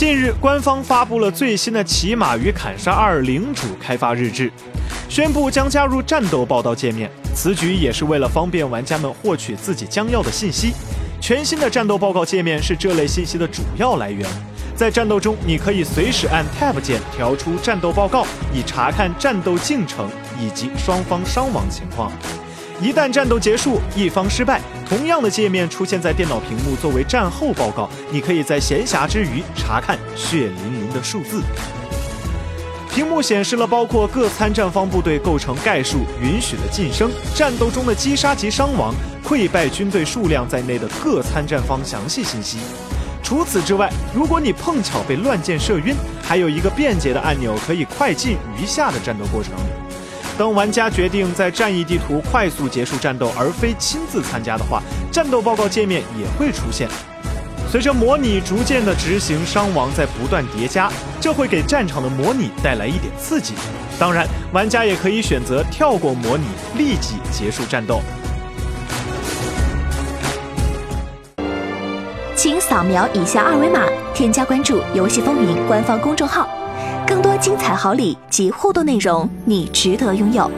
近日，官方发布了最新的《骑马与砍杀二》领主开发日志，宣布将加入战斗报道界面。此举也是为了方便玩家们获取自己将要的信息。全新的战斗报告界面是这类信息的主要来源。在战斗中，你可以随时按 Tab 键调出战斗报告，以查看战斗进程以及双方伤亡情况。一旦战斗结束，一方失败，同样的界面出现在电脑屏幕作为战后报告，你可以在闲暇之余查看血淋淋的数字。屏幕显示了包括各参战方部队构成概述、允许的晋升、战斗中的击杀及伤亡、溃败军队数量在内的各参战方详细信息。除此之外，如果你碰巧被乱箭射晕，还有一个便捷的按钮可以快进余下的战斗过程。当玩家决定在战役地图快速结束战斗，而非亲自参加的话，战斗报告界面也会出现。随着模拟逐渐的执行，伤亡在不断叠加，这会给战场的模拟带来一点刺激。当然，玩家也可以选择跳过模拟，立即结束战斗。请扫描以下二维码，添加关注“游戏风云”官方公众号。更多精彩好礼及互动内容，你值得拥有。